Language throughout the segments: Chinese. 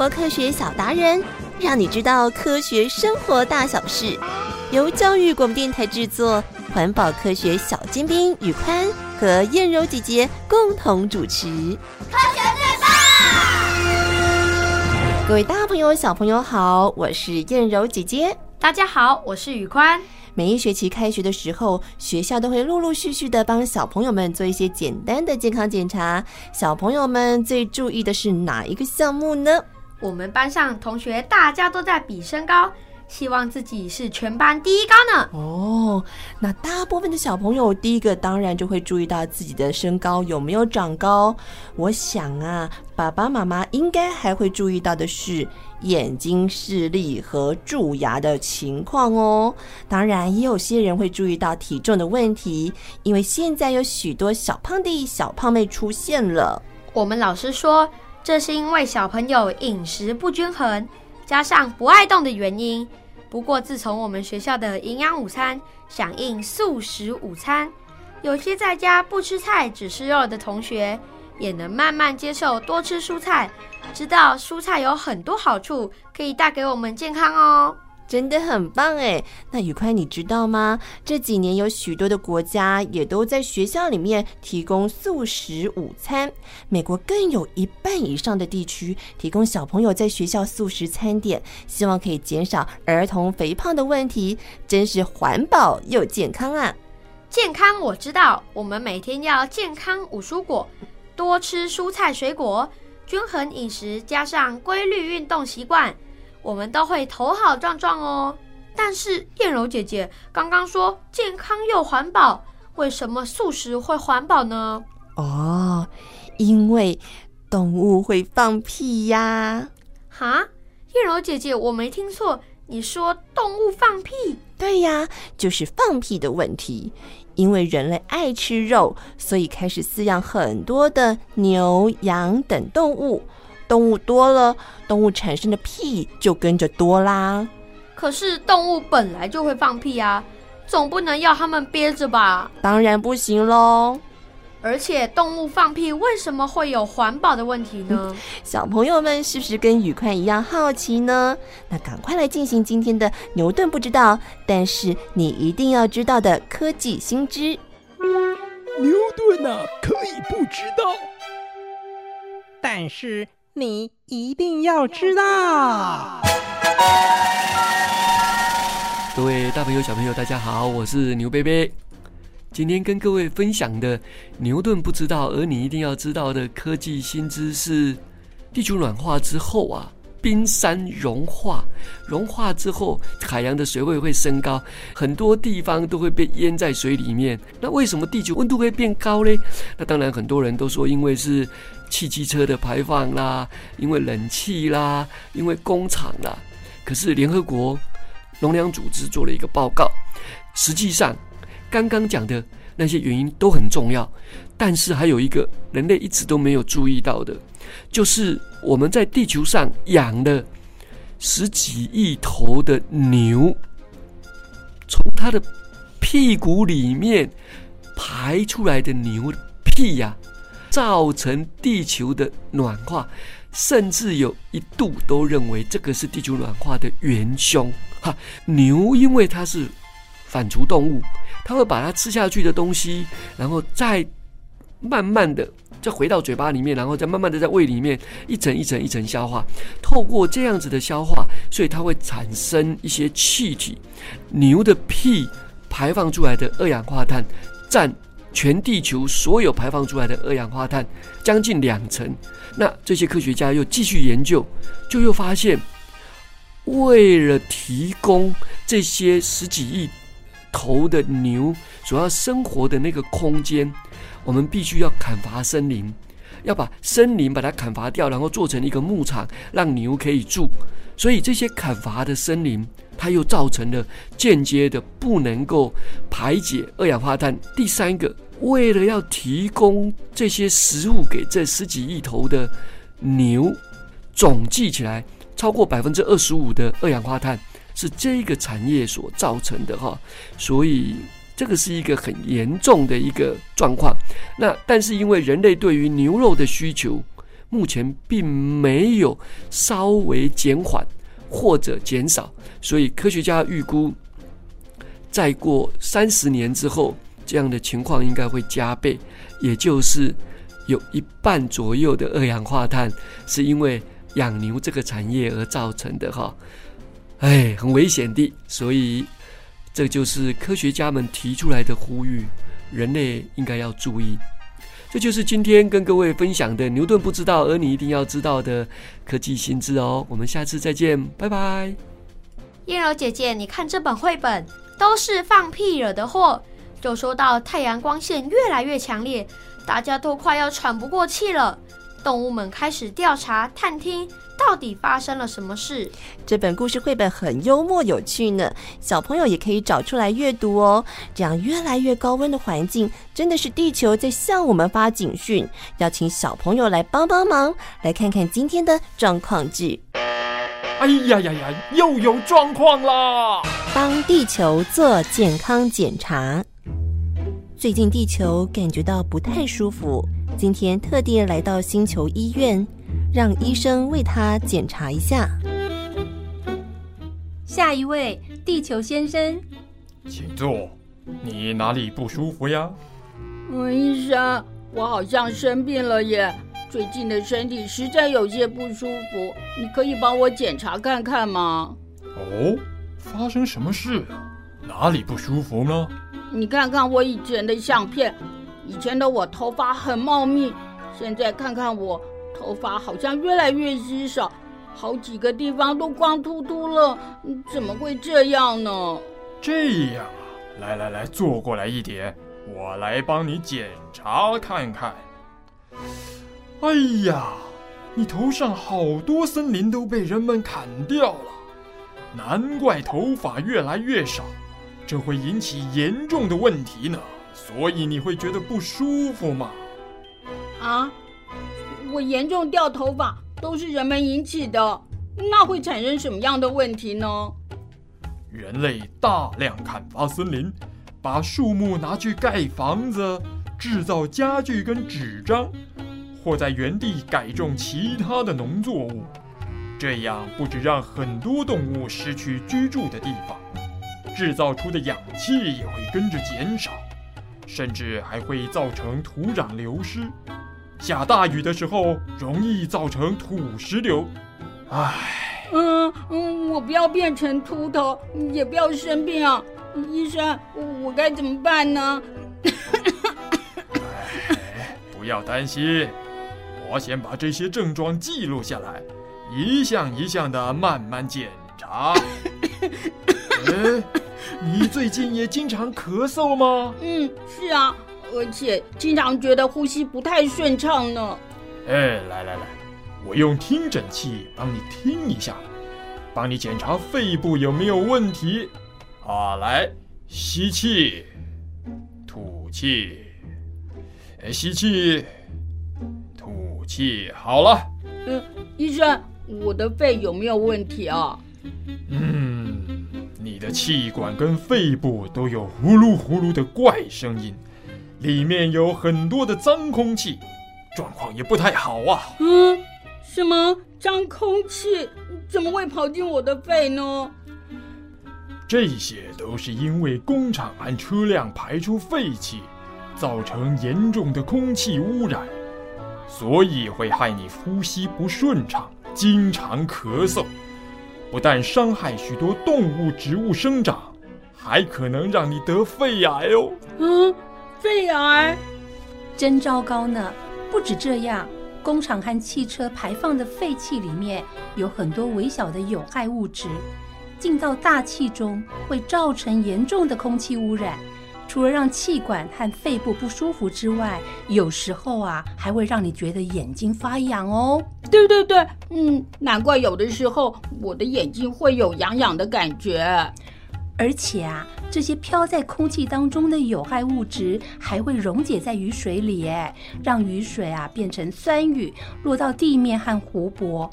活科学小达人，让你知道科学生活大小事。由教育广播电台制作，环保科学小尖兵宇宽和燕柔姐姐共同主持。科学最棒！各位大朋友、小朋友好，我是燕柔姐姐。大家好，我是宇宽。每一学期开学的时候，学校都会陆陆续续的帮小朋友们做一些简单的健康检查。小朋友们最注意的是哪一个项目呢？我们班上同学大家都在比身高。希望自己是全班第一高呢。哦，那大部分的小朋友第一个当然就会注意到自己的身高有没有长高。我想啊，爸爸妈妈应该还会注意到的是眼睛视力和蛀牙的情况哦。当然，也有些人会注意到体重的问题，因为现在有许多小胖弟、小胖妹出现了。我们老师说，这是因为小朋友饮食不均衡，加上不爱动的原因。不过，自从我们学校的营养午餐响应素食午餐，有些在家不吃菜只吃肉的同学，也能慢慢接受多吃蔬菜，知道蔬菜有很多好处，可以带给我们健康哦。真的很棒哎！那宇宽，你知道吗？这几年有许多的国家也都在学校里面提供素食午餐。美国更有一半以上的地区提供小朋友在学校素食餐点，希望可以减少儿童肥胖的问题，真是环保又健康啊！健康我知道，我们每天要健康五蔬果，多吃蔬菜水果，均衡饮食，加上规律运动习惯。我们都会头好壮壮哦。但是燕柔姐姐刚刚说健康又环保，为什么素食会环保呢？哦，因为动物会放屁呀！哈，燕柔姐姐，我没听错，你说动物放屁？对呀，就是放屁的问题。因为人类爱吃肉，所以开始饲养很多的牛、羊等动物。动物多了，动物产生的屁就跟着多啦。可是动物本来就会放屁啊，总不能要它们憋着吧？当然不行喽。而且动物放屁为什么会有环保的问题呢？小朋友们是不是跟宇宽一样好奇呢？那赶快来进行今天的牛顿不知道，但是你一定要知道的科技新知。牛顿啊，可以不知道，但是。你一定要知道！各位大朋友、小朋友，大家好，我是牛贝贝。今天跟各位分享的牛顿不知道，而你一定要知道的科技新知识：地球暖化之后啊，冰山融化，融化之后，海洋的水位会升高，很多地方都会被淹在水里面。那为什么地球温度会变高呢？那当然，很多人都说，因为是。汽机车的排放啦，因为冷气啦，因为工厂啦。可是联合国农粮组织做了一个报告，实际上刚刚讲的那些原因都很重要，但是还有一个人类一直都没有注意到的，就是我们在地球上养了十几亿头的牛，从它的屁股里面排出来的牛屁呀、造成地球的暖化，甚至有一度都认为这个是地球暖化的元凶。哈，牛因为它是反刍动物，它会把它吃下去的东西，然后再慢慢的再回到嘴巴里面，然后再慢慢的在胃里面一层一层一层消化。透过这样子的消化，所以它会产生一些气体。牛的屁排放出来的二氧化碳占。全地球所有排放出来的二氧化碳将近两成，那这些科学家又继续研究，就又发现，为了提供这些十几亿头的牛所要生活的那个空间，我们必须要砍伐森林，要把森林把它砍伐掉，然后做成一个牧场，让牛可以住。所以这些砍伐的森林，它又造成了间接的不能够排解二氧化碳。第三个，为了要提供这些食物给这十几亿头的牛，总计起来超过百分之二十五的二氧化碳是这个产业所造成的哈。所以这个是一个很严重的一个状况。那但是因为人类对于牛肉的需求目前并没有稍微减缓或者减少，所以科学家预估，再过三十年之后，这样的情况应该会加倍，也就是有一半左右的二氧化碳是因为养牛这个产业而造成的哈，哎，很危险的，所以这就是科学家们提出来的呼吁，人类应该要注意。这就是今天跟各位分享的牛顿不知道，而你一定要知道的科技新知哦。我们下次再见，拜拜。燕柔姐姐，你看这本绘本都是放屁惹的祸。就说到太阳光线越来越强烈，大家都快要喘不过气了。动物们开始调查探听。到底发生了什么事？这本故事绘本很幽默有趣呢，小朋友也可以找出来阅读哦。这样越来越高温的环境，真的是地球在向我们发警讯，要请小朋友来帮帮忙，来看看今天的状况剧。哎呀呀呀，又有状况啦！帮地球做健康检查。最近地球感觉到不太舒服，今天特地来到星球医院。让医生为他检查一下。下一位，地球先生，请坐。你哪里不舒服呀？嗯，医生，我好像生病了耶。最近的身体实在有些不舒服，你可以帮我检查看看吗？哦，发生什么事？哪里不舒服呢？你看看我以前的相片，以前的我头发很茂密，现在看看我。头发好像越来越稀少，好几个地方都光秃秃了，怎么会这样呢？这样啊，来来来，坐过来一点，我来帮你检查看看。哎呀，你头上好多森林都被人们砍掉了，难怪头发越来越少，这会引起严重的问题呢。所以你会觉得不舒服吗？啊？我严重掉头发都是人们引起的，那会产生什么样的问题呢？人类大量砍伐森林，把树木拿去盖房子、制造家具跟纸张，或在原地改种其他的农作物，这样不止让很多动物失去居住的地方，制造出的氧气也会跟着减少，甚至还会造成土壤流失。下大雨的时候，容易造成土石流。唉，嗯嗯，我不要变成秃头，也不要生病啊，医生，我该怎么办呢？唉，不要担心，我先把这些症状记录下来，一项一项的慢慢检查。哎，你最近也经常咳嗽吗？嗯，是啊。而且经常觉得呼吸不太顺畅呢。哎，来来来，我用听诊器帮你听一下，帮你检查肺部有没有问题。啊，来，吸气，吐气，哎，吸气，吐气，好了。嗯，医生，我的肺有没有问题啊？嗯，你的气管跟肺部都有呼噜呼噜的怪声音。里面有很多的脏空气，状况也不太好啊。嗯，什么脏空气？怎么会跑进我的肺呢？这些都是因为工厂和车辆排出废气，造成严重的空气污染，所以会害你呼吸不顺畅，经常咳嗽。不但伤害许多动物、植物生长，还可能让你得肺癌哦。嗯。肺癌，真糟糕呢！不止这样，工厂和汽车排放的废气里面有很多微小的有害物质，进到大气中会造成严重的空气污染。除了让气管和肺部不舒服之外，有时候啊，还会让你觉得眼睛发痒哦。对对对，嗯，难怪有的时候我的眼睛会有痒痒的感觉。而且啊，这些飘在空气当中的有害物质还会溶解在雨水里，哎，让雨水啊变成酸雨，落到地面和湖泊，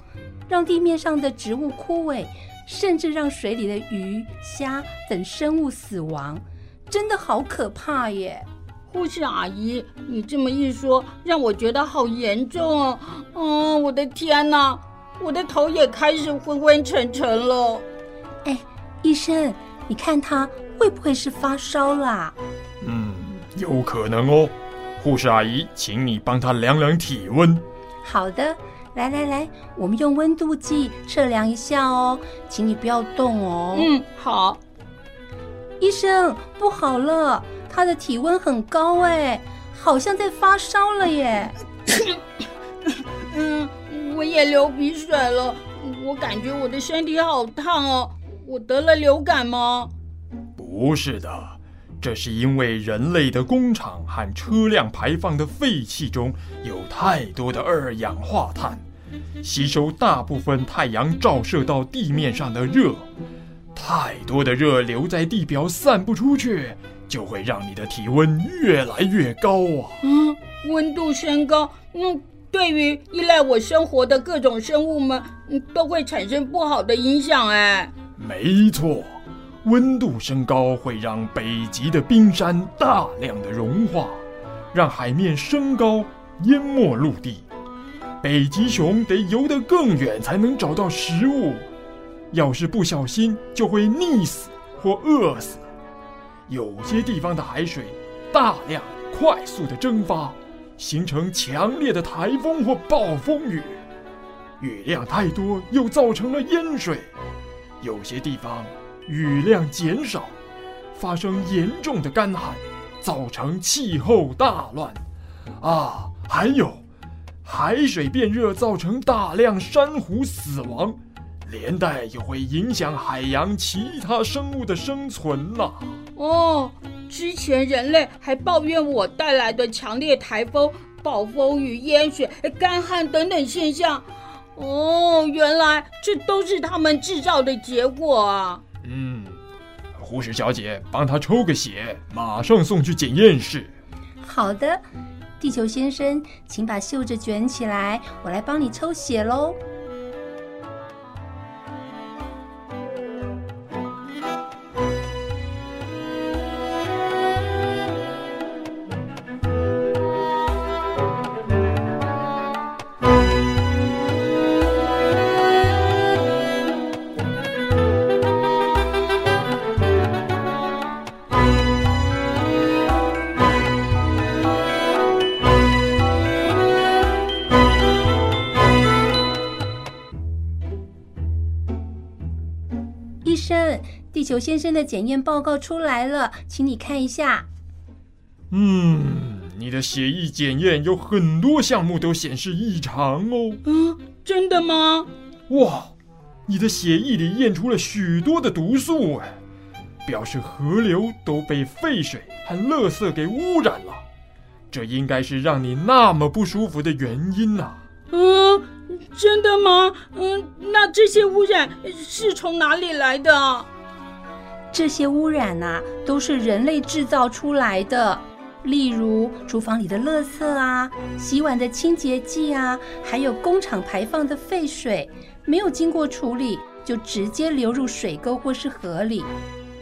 让地面上的植物枯萎，甚至让水里的鱼虾等生物死亡，真的好可怕耶！护士阿姨，你这么一说，让我觉得好严重哦。嗯，我的天哪，我的头也开始昏昏沉沉了。哎，医生，你看他会不会是发烧啦？嗯，有可能哦。护士阿姨，请你帮他量量体温。好的，来来来，我们用温度计测量一下哦，请你不要动哦。嗯，好。医生，不好了，他的体温很高哎，好像在发烧了耶。嗯，我也流鼻水了，我感觉我的身体好烫哦。我得了流感吗？不是的，这是因为人类的工厂和车辆排放的废气中有太多的二氧化碳，吸收大部分太阳照射到地面上的热。太多的热留在地表散不出去，就会让你的体温越来越高啊！嗯，温度升高，嗯，对于依赖我生活的各种生物们，嗯，都会产生不好的影响。哎，没错，温度升高会让北极的冰山大量的融化，让海面升高，淹没陆地。北极熊得游得更远才能找到食物。要是不小心，就会溺死或饿死。有些地方的海水大量、快速的蒸发，形成强烈的台风或暴风雨。雨量太多，又造成了淹水。有些地方雨量减少，发生严重的干旱，造成气候大乱。啊，还有海水变热，造成大量珊瑚死亡。连带也会影响海洋其他生物的生存呐。哦，之前人类还抱怨我带来的强烈台风、暴风雨、淹水、干旱等等现象。哦，原来这都是他们制造的结果啊。嗯，护士小姐，帮他抽个血，马上送去检验室。好的，地球先生，请把袖子卷起来，我来帮你抽血喽。球先生的检验报告出来了，请你看一下。嗯，你的血液检验有很多项目都显示异常哦。嗯，真的吗？哇，你的血液里验出了许多的毒素哎，表示河流都被废水和垃圾给污染了。这应该是让你那么不舒服的原因呐。嗯，真的吗？嗯，那这些污染是从哪里来的？这些污染啊，都是人类制造出来的。例如，厨房里的垃圾啊，洗碗的清洁剂啊，还有工厂排放的废水，没有经过处理，就直接流入水沟或是河里。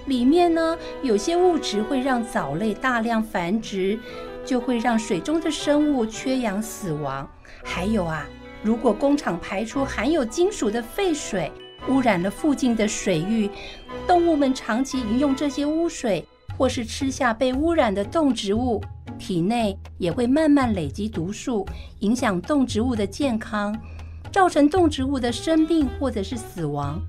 里面呢，有些物质会让藻类大量繁殖，就会让水中的生物缺氧死亡。还有啊，如果工厂排出含有金属的废水，污染了附近的水域，动物们长期饮用这些污水，或是吃下被污染的动植物，体内也会慢慢累积毒素，影响动植物的健康，造成动植物的生病或者是死亡。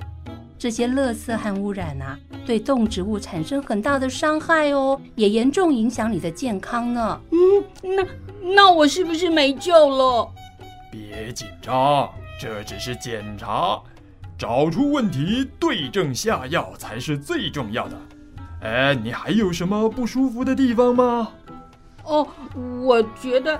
这些垃圾和污染啊，对动植物产生很大的伤害哦，也严重影响你的健康呢。嗯，那那我是不是没救了？别紧张，这只是检查。找出问题，对症下药才是最重要的。哎，你还有什么不舒服的地方吗？哦，我觉得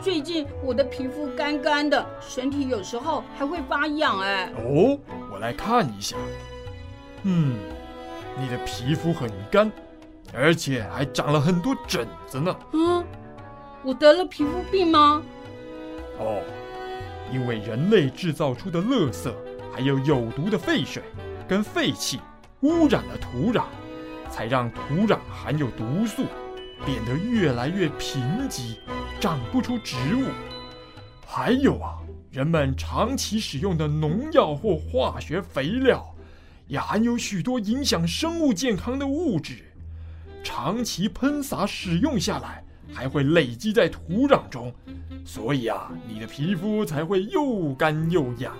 最近我的皮肤干干的，身体有时候还会发痒。哎，哦，我来看一下。嗯，你的皮肤很干，而且还长了很多疹子呢。嗯，我得了皮肤病吗？哦，因为人类制造出的垃圾。还有有毒的废水跟废气污染了土壤，才让土壤含有毒素，变得越来越贫瘠，长不出植物。还有啊，人们长期使用的农药或化学肥料，也含有许多影响生物健康的物质。长期喷洒使用下来，还会累积在土壤中，所以啊，你的皮肤才会又干又痒。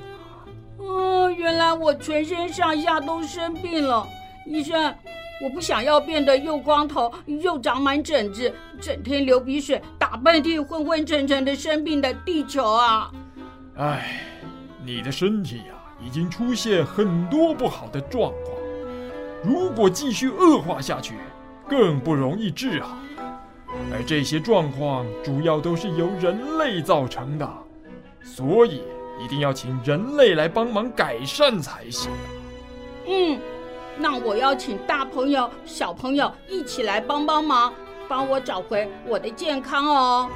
原来我全身上下都生病了，医生。我不想要变得又光头又长满疹子，整天流鼻水、打喷嚏、昏昏沉沉的生病的地球啊！哎，你的身体呀、啊，已经出现很多不好的状况，如果继续恶化下去，更不容易治好。而这些状况主要都是由人类造成的，所以一定要请人类来帮忙改善才行。嗯。那我要请大朋友、小朋友一起来帮帮忙，帮我找回我的健康哦。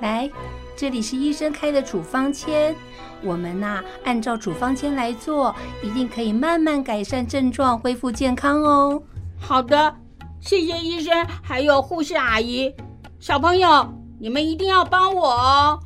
来，这里是医生开的处方签，我们呐按照处方签来做，一定可以慢慢改善症状，恢复健康哦。好的，谢谢医生，还有护士阿姨。小朋友，你们一定要帮我哦。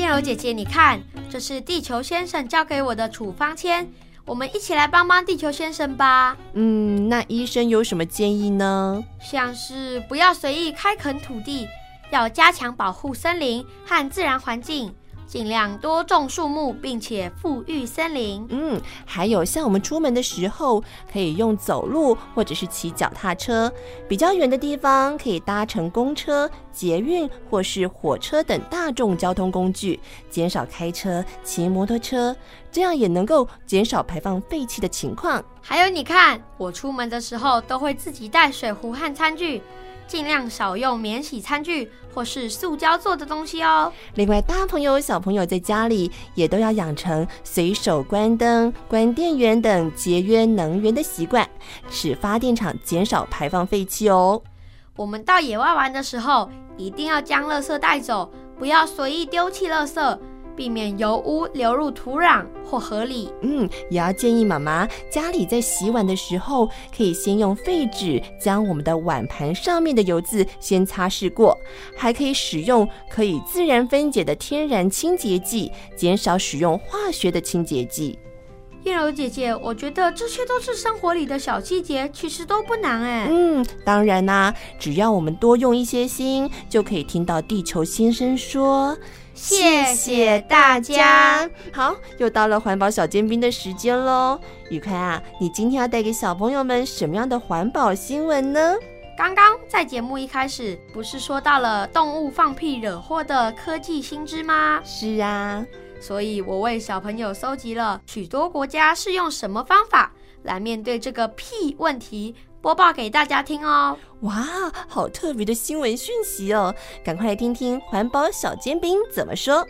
燕柔姐姐，你看。这是地球先生交给我的处方签，我们一起来帮帮地球先生吧。嗯，那医生有什么建议呢？像是不要随意开垦土地，要加强保护森林和自然环境。尽量多种树木，并且富裕森林。嗯，还有像我们出门的时候，可以用走路或者是骑脚踏车。比较远的地方，可以搭乘公车、捷运或是火车等大众交通工具，减少开车、骑摩托车，这样也能够减少排放废气的情况。还有，你看，我出门的时候都会自己带水壶和餐具。尽量少用免洗餐具或是塑胶做的东西哦。另外，大朋友、小朋友在家里也都要养成随手关灯、关电源等节约能源的习惯，使发电厂减少排放废气哦。我们到野外玩的时候，一定要将垃圾带走，不要随意丢弃垃圾。避免油污流入土壤或河里。嗯，也要建议妈妈家里在洗碗的时候，可以先用废纸将我们的碗盘上面的油渍先擦拭过，还可以使用可以自然分解的天然清洁剂，减少使用化学的清洁剂。燕柔姐姐，我觉得这些都是生活里的小细节，其实都不难哎。嗯，当然啦、啊，只要我们多用一些心，就可以听到地球先生说。谢谢大家。好，又到了环保小尖兵的时间喽。宇宽啊，你今天要带给小朋友们什么样的环保新闻呢？刚刚在节目一开始不是说到了动物放屁惹祸的科技新知吗？是啊，所以我为小朋友搜集了许多国家是用什么方法来面对这个屁问题。播报给大家听哦！哇，好特别的新闻讯息哦！赶快来听听环保小尖兵怎么说。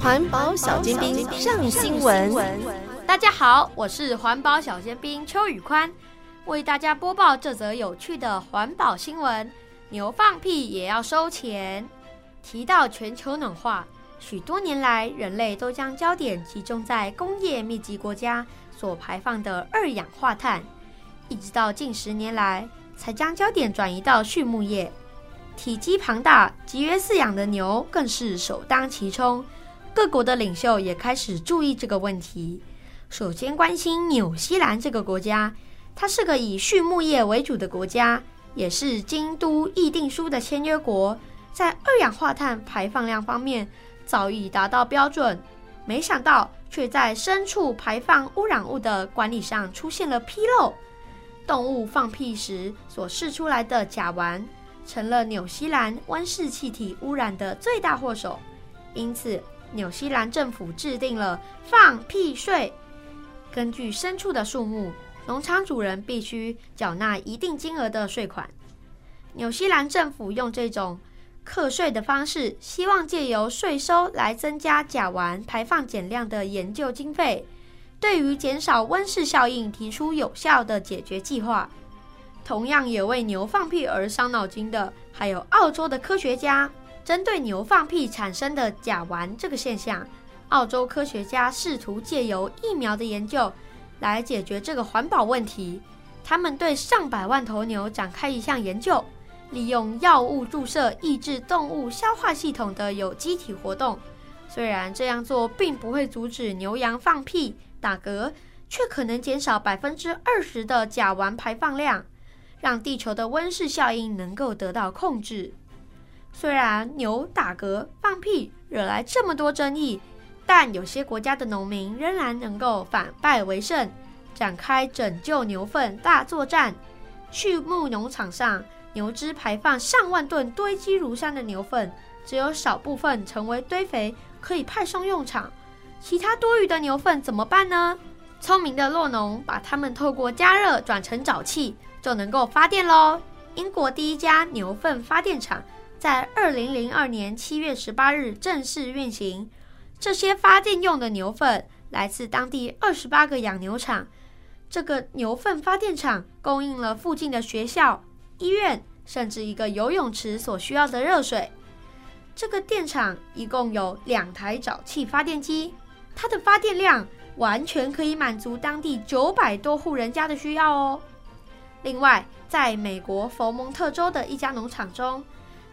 环保小尖兵上新闻。大家好，我是环保小尖兵邱宇宽，为大家播报这则有趣的环保新闻：牛放屁也要收钱。提到全球暖化，许多年来人类都将焦点集中在工业密集国家。所排放的二氧化碳，一直到近十年来才将焦点转移到畜牧业。体积庞大、集约饲养的牛更是首当其冲。各国的领袖也开始注意这个问题。首先关心纽西兰这个国家，它是个以畜牧业为主的国家，也是京都议定书的签约国，在二氧化碳排放量方面早已达到标准。没想到。却在牲畜排放污染物的管理上出现了纰漏，动物放屁时所释出来的甲烷，成了纽西兰温室气体污染的最大祸首。因此，纽西兰政府制定了放屁税，根据牲畜的数目，农场主人必须缴纳一定金额的税款。纽西兰政府用这种。课税的方式，希望借由税收来增加甲烷排放减量的研究经费，对于减少温室效应提出有效的解决计划。同样也为牛放屁而伤脑筋的，还有澳洲的科学家。针对牛放屁产生的甲烷这个现象，澳洲科学家试图借由疫苗的研究，来解决这个环保问题。他们对上百万头牛展开一项研究，利用药物注射抑制动物消化系统的有机体活动。虽然这样做并不会阻止牛羊放屁打嗝，却可能减少百分之二十的甲烷排放量，让地球的温室效应能够得到控制。虽然牛打嗝放屁惹来这么多争议，但有些国家的农民仍然能够反败为胜，展开拯救牛粪大作战。畜牧农场上，牛只排放上万吨堆积如山的牛粪，只有少部分成为堆肥。可以派上用场，其他多余的牛粪怎么办呢？聪明的洛农把它们透过加热转成沼气，就能够发电喽。英国第一家牛粪发电厂在二零零二年七月十八日正式运行。这些发电用的牛粪来自当地二十八个养牛场。这个牛粪发电厂供应了附近的学校、医院，甚至一个游泳池所需要的热水。这个电厂一共有两台沼气发电机，它的发电量完全可以满足当地九百多户人家的需要哦。另外，在美国佛蒙特州的一家农场中，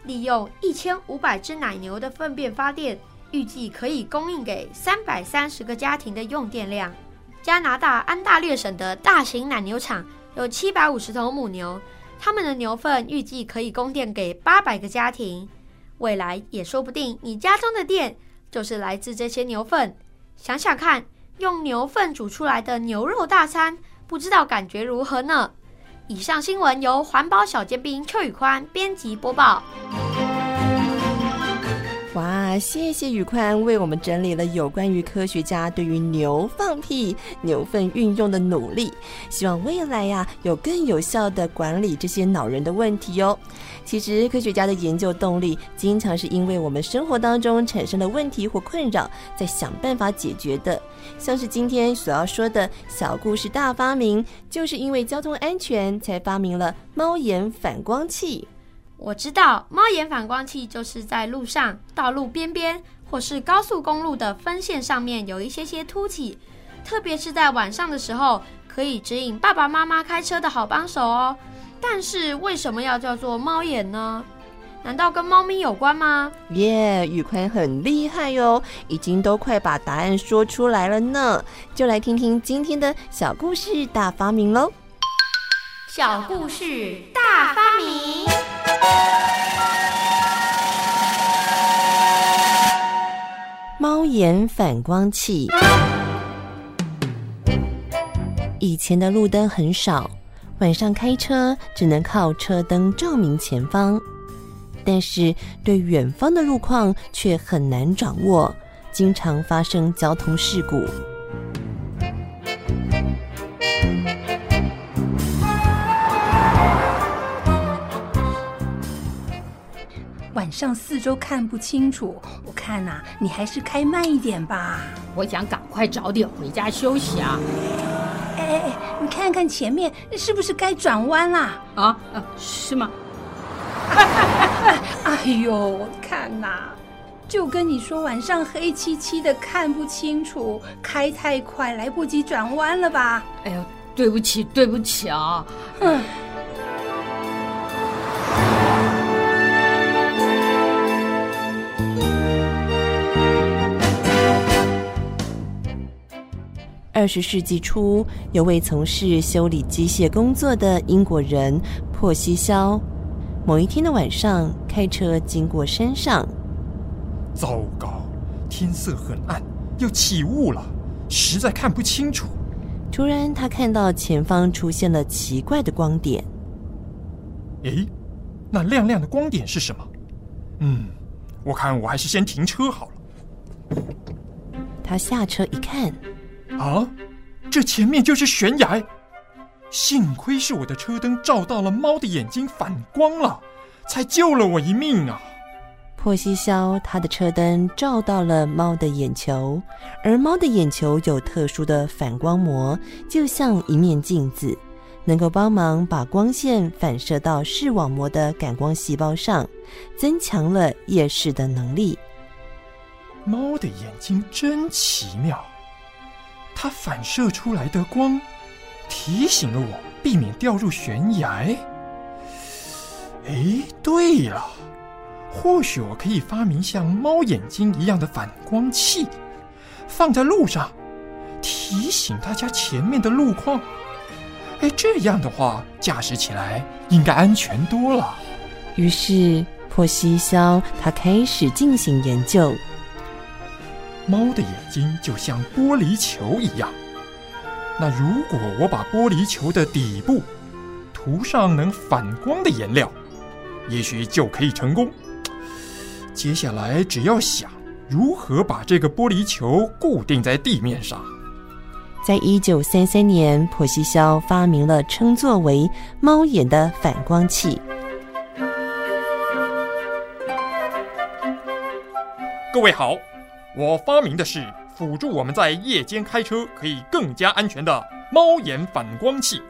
利用一千五百只奶牛的粪便发电，预计可以供应给三百三十个家庭的用电量。加拿大安大略省的大型奶牛场有七百五十头母牛，他们的牛粪预计可以供电给八百个家庭。未来也说不定，你家中的电就是来自这些牛粪。想想看，用牛粪煮出来的牛肉大餐，不知道感觉如何呢？以上新闻由环保小尖兵邱宇宽编辑播报。哇，谢谢宇宽为我们整理了有关于科学家对于牛放屁、牛粪运用的努力，希望未来呀、有更有效的管理这些恼人的问题哦。其实科学家的研究动力，经常是因为我们生活当中产生的问题或困扰，在想办法解决的。像是今天所要说的小故事大发明，就是因为交通安全才发明了猫眼反光器。我知道猫眼反光器就是在路上、道路边边或是高速公路的分线上面有一些些凸起，特别是在晚上的时候，可以指引爸爸妈妈开车的好帮手哦。但是为什么要叫做猫眼呢？难道跟猫咪有关吗？耶，宇坤很厉害哟，已经都快把答案说出来了呢。就来听听今天的小故事大发明喽！小故事大发明。猫眼反光器。以前的路灯很少，晚上开车只能靠车灯照明前方，但是对远方的路况却很难掌握，经常发生交通事故。晚上四周看不清楚，我看呐、啊，你还是开慢一点吧。我想赶快早点回家休息啊。哎哎哎，你看看前面是不是该转弯啦？啊啊，是吗？哎呦，看呐，就跟你说晚上黑漆漆的看不清楚，开太快来不及转弯了吧？哎呦，对不起，对不起啊。嗯。二十世纪初，有位从事修理机械工作的英国人珀西肖，某一天的晚上开车经过山上。糟糕，天色很暗，又起雾了，实在看不清楚。突然，他看到前方出现了奇怪的光点。诶，那亮亮的光点是什么？嗯，我看我还是先停车好了。他下车一看。啊，这前面就是悬崖！幸亏是我的车灯照到了猫的眼睛，反光了，才救了我一命啊！破西肖他的车灯照到了猫的眼球，而猫的眼球有特殊的反光膜，就像一面镜子，能够帮忙把光线反射到视网膜的感光细胞上，增强了夜视的能力。猫的眼睛真奇妙。它反射出来的光提醒了我避免掉入悬崖。哎，对了，或许我可以发明像猫眼睛一样的反光器，放在路上，提醒大家前面的路况。哎，这样的话，驾驶起来应该安全多了。于是，破西萧他开始进行研究。猫的眼睛就像玻璃球一样，那如果我把玻璃球的底部涂上能反光的颜料，也许就可以成功。接下来只要想如何把这个玻璃球固定在地面上。在一九三三年，普西肖发明了称作为“猫眼”的反光器。各位好。我发明的是辅助我们在夜间开车可以更加安全的猫眼反光器。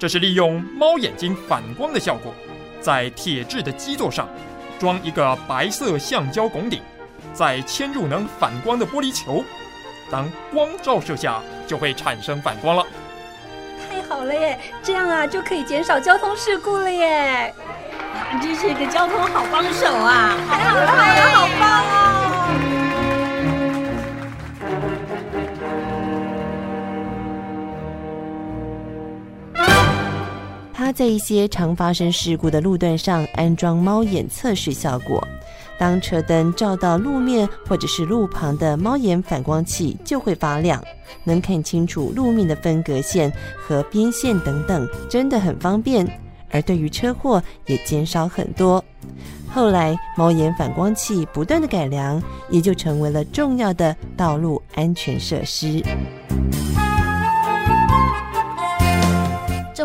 这是利用猫眼睛反光的效果，在铁质的基座上装一个白色橡胶拱顶，再嵌入能反光的玻璃球。当光照射下，就会产生反光了。太好了耶！这样啊，就可以减少交通事故了耶！这是一个交通好帮手啊！太好了，太好，好棒哦！他在一些常发生事故的路段上安装猫眼测试效果。当车灯照到路面或者是路旁的猫眼反光器就会发亮，能看清楚路面的分隔线和边线等等，真的很方便。而对于车祸也减少很多。后来猫眼反光器不断的改良，也就成为了重要的道路安全设施。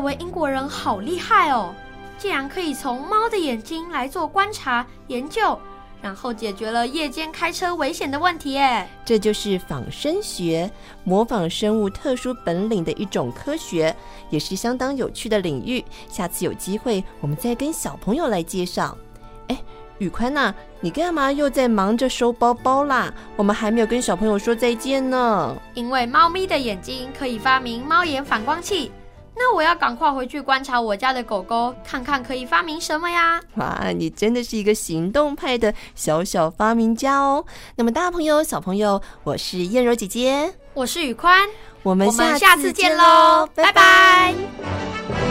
这位英国人好厉害哦，竟然可以从猫的眼睛来做观察研究，然后解决了夜间开车危险的问题。哎，这就是仿生学，模仿生物特殊本领的一种科学，也是相当有趣的领域。下次有机会，我们再跟小朋友来介绍。哎，宇宽呐，你干嘛又在忙着收包包啦？我们还没有跟小朋友说再见呢。因为猫咪的眼睛可以发明猫眼反光器。那我要赶快回去观察我家的狗狗，看看可以发明什么呀？哇，你真的是一个行动派的小小发明家哦！那么大朋友、小朋友，我是燕柔姐姐，我是宇宽，我们下次，见喽，拜拜。拜拜。